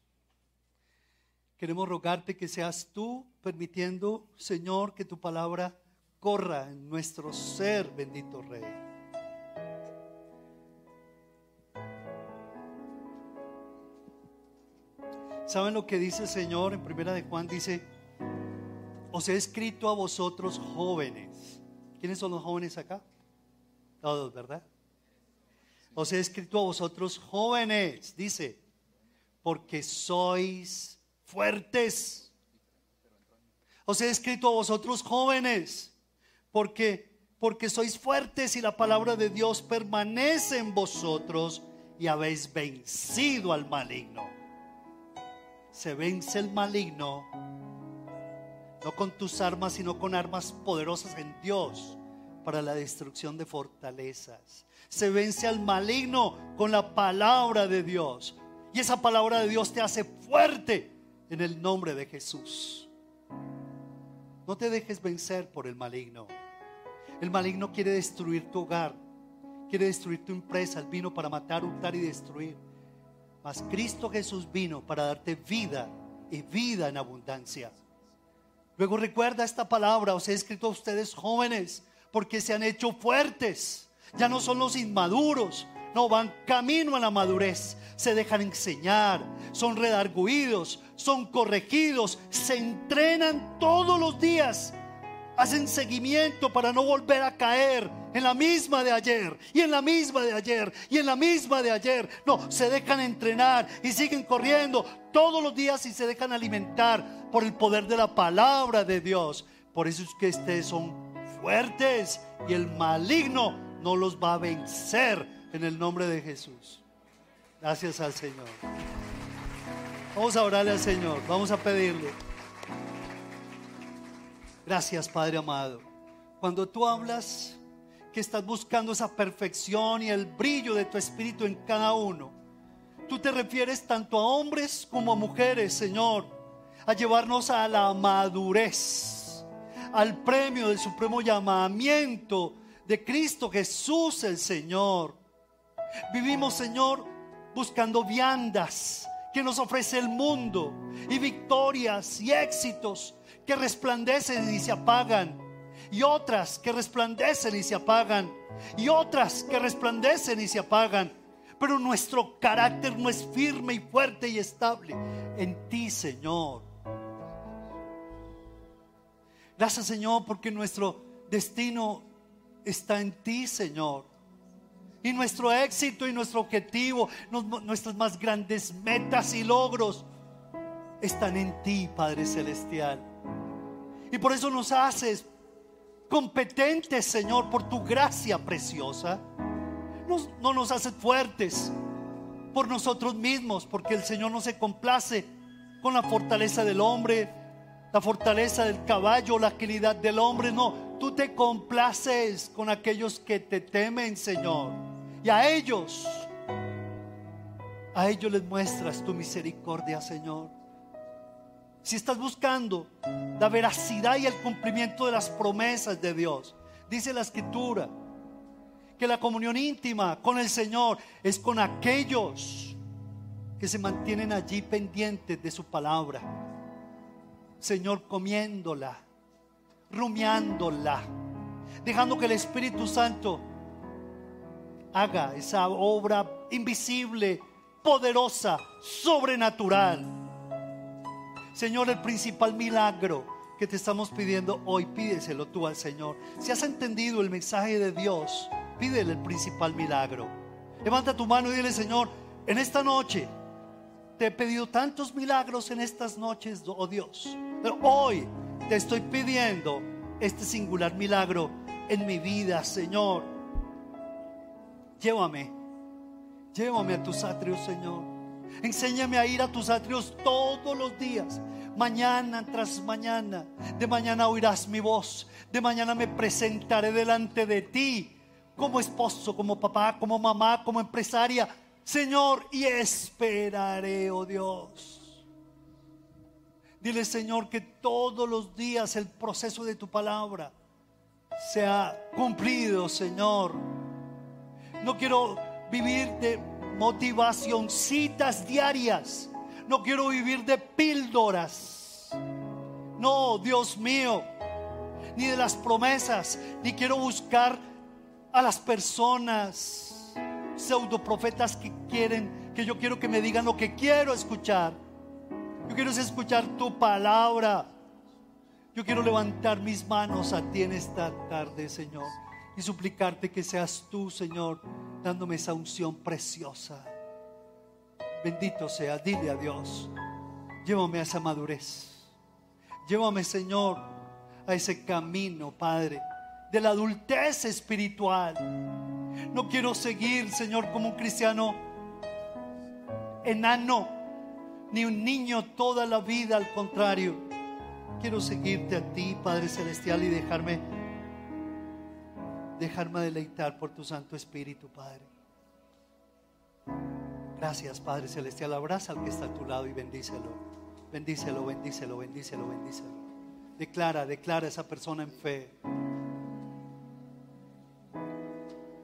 Queremos rogarte que seas tú permitiendo, Señor, que tu palabra corra en nuestro ser, bendito Rey. ¿Saben lo que dice el Señor en primera de Juan? Dice, os he escrito a vosotros jóvenes. ¿Quiénes son los jóvenes acá? Todos, ¿verdad? Os he escrito a vosotros jóvenes, dice, porque sois fuertes. Os he escrito a vosotros jóvenes, porque porque sois fuertes y la palabra de Dios permanece en vosotros y habéis vencido al maligno. Se vence el maligno no con tus armas, sino con armas poderosas en Dios para la destrucción de fortalezas. Se vence al maligno con la palabra de Dios. Y esa palabra de Dios te hace fuerte en el nombre de Jesús. No te dejes vencer por el maligno. El maligno quiere destruir tu hogar, quiere destruir tu empresa. Él vino para matar, hurtar y destruir. Mas Cristo Jesús vino para darte vida y vida en abundancia. Luego recuerda esta palabra, os he escrito a ustedes jóvenes, porque se han hecho fuertes. Ya no son los inmaduros, no van camino a la madurez, se dejan enseñar, son redarguidos, son corregidos, se entrenan todos los días, hacen seguimiento para no volver a caer en la misma de ayer y en la misma de ayer y en la misma de ayer. No, se dejan entrenar y siguen corriendo todos los días y se dejan alimentar por el poder de la palabra de Dios. Por eso es que ustedes son fuertes y el maligno no los va a vencer en el nombre de Jesús. Gracias al Señor. Vamos a orarle al Señor, vamos a pedirle. Gracias Padre amado. Cuando tú hablas que estás buscando esa perfección y el brillo de tu espíritu en cada uno, tú te refieres tanto a hombres como a mujeres, Señor, a llevarnos a la madurez, al premio del supremo llamamiento de Cristo Jesús el Señor. Vivimos, Señor, buscando viandas que nos ofrece el mundo y victorias y éxitos que resplandecen y se apagan y otras que resplandecen y se apagan y otras que resplandecen y se apagan. Pero nuestro carácter no es firme y fuerte y estable en ti, Señor. Gracias, Señor, porque nuestro destino está en ti, Señor. Y nuestro éxito y nuestro objetivo, nuestras más grandes metas y logros están en ti, Padre Celestial. Y por eso nos haces competentes, Señor, por tu gracia preciosa. no nos haces fuertes por nosotros mismos, porque el Señor no se complace con la fortaleza del hombre, la fortaleza del caballo, la agilidad del hombre. No, tú te complaces con aquellos que te temen, Señor. Y a ellos, a ellos les muestras tu misericordia, Señor. Si estás buscando la veracidad y el cumplimiento de las promesas de Dios, dice la escritura, que la comunión íntima con el Señor es con aquellos que se mantienen allí pendientes de su palabra. Señor, comiéndola, rumiándola, dejando que el Espíritu Santo haga esa obra invisible, poderosa, sobrenatural Señor, el principal milagro que te estamos pidiendo hoy, pídeselo tú al Señor. Si has entendido el mensaje de Dios, pídele el principal milagro. Levanta tu mano y dile, Señor, en esta noche te he pedido tantos milagros en estas noches, oh Dios. Pero hoy te estoy pidiendo este singular milagro en mi vida, Señor. Llévame, llévame a tus atrios, Señor. Enséñame a ir a tus atrios todos los días, mañana tras mañana. De mañana oirás mi voz, de mañana me presentaré delante de ti como esposo, como papá, como mamá, como empresaria. Señor, y esperaré, oh Dios. Dile, Señor, que todos los días el proceso de tu palabra sea cumplido, Señor. No quiero vivir de motivacioncitas diarias. No quiero vivir de píldoras. No, Dios mío, ni de las promesas, ni quiero buscar a las personas pseudo profetas que quieren, que yo quiero que me digan lo que quiero escuchar. Yo quiero escuchar tu palabra. Yo quiero levantar mis manos a ti en esta tarde, Señor, y suplicarte que seas tú, Señor, dándome esa unción preciosa. Bendito sea, dile a Dios, llévame a esa madurez. Llévame, Señor, a ese camino, Padre, de la adultez espiritual. No quiero seguir, Señor, como un cristiano enano, ni un niño toda la vida, al contrario. Quiero seguirte a ti, Padre Celestial, y dejarme dejarme deleitar por tu Santo Espíritu, Padre. Gracias, Padre Celestial. Abraza al que está a tu lado y bendícelo. Bendícelo, bendícelo, bendícelo, bendícelo. Declara, declara a esa persona en fe.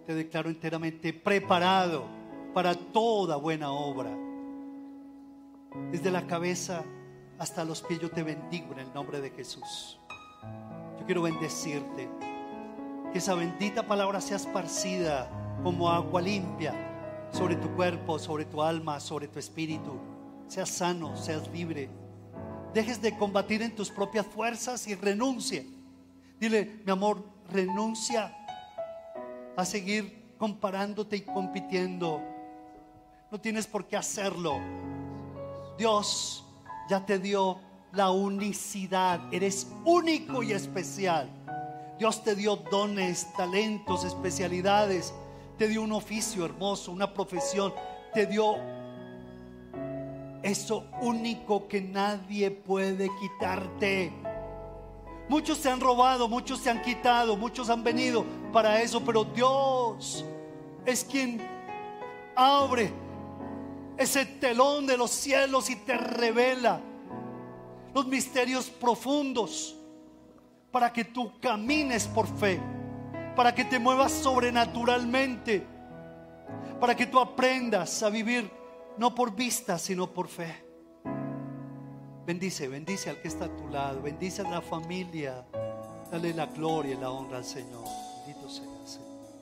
Te declaro enteramente preparado para toda buena obra. Desde la cabeza hasta los pies yo te bendigo en el nombre de Jesús. Yo quiero bendecirte que esa bendita palabra sea esparcida como agua limpia sobre tu cuerpo, sobre tu alma, sobre tu espíritu. Seas sano, seas libre. Dejes de combatir en tus propias fuerzas y renuncie. Dile, mi amor, renuncia a seguir comparándote y compitiendo. No tienes por qué hacerlo. Dios ya te dio la unicidad. Eres único y especial. Dios te dio dones, talentos, especialidades, te dio un oficio hermoso, una profesión, te dio eso único que nadie puede quitarte. Muchos se han robado, muchos se han quitado, muchos han venido para eso, pero Dios es quien abre ese telón de los cielos y te revela los misterios profundos para que tú camines por fe, para que te muevas sobrenaturalmente, para que tú aprendas a vivir no por vista, sino por fe. Bendice, bendice al que está a tu lado, bendice a la familia, dale la gloria y la honra al Señor.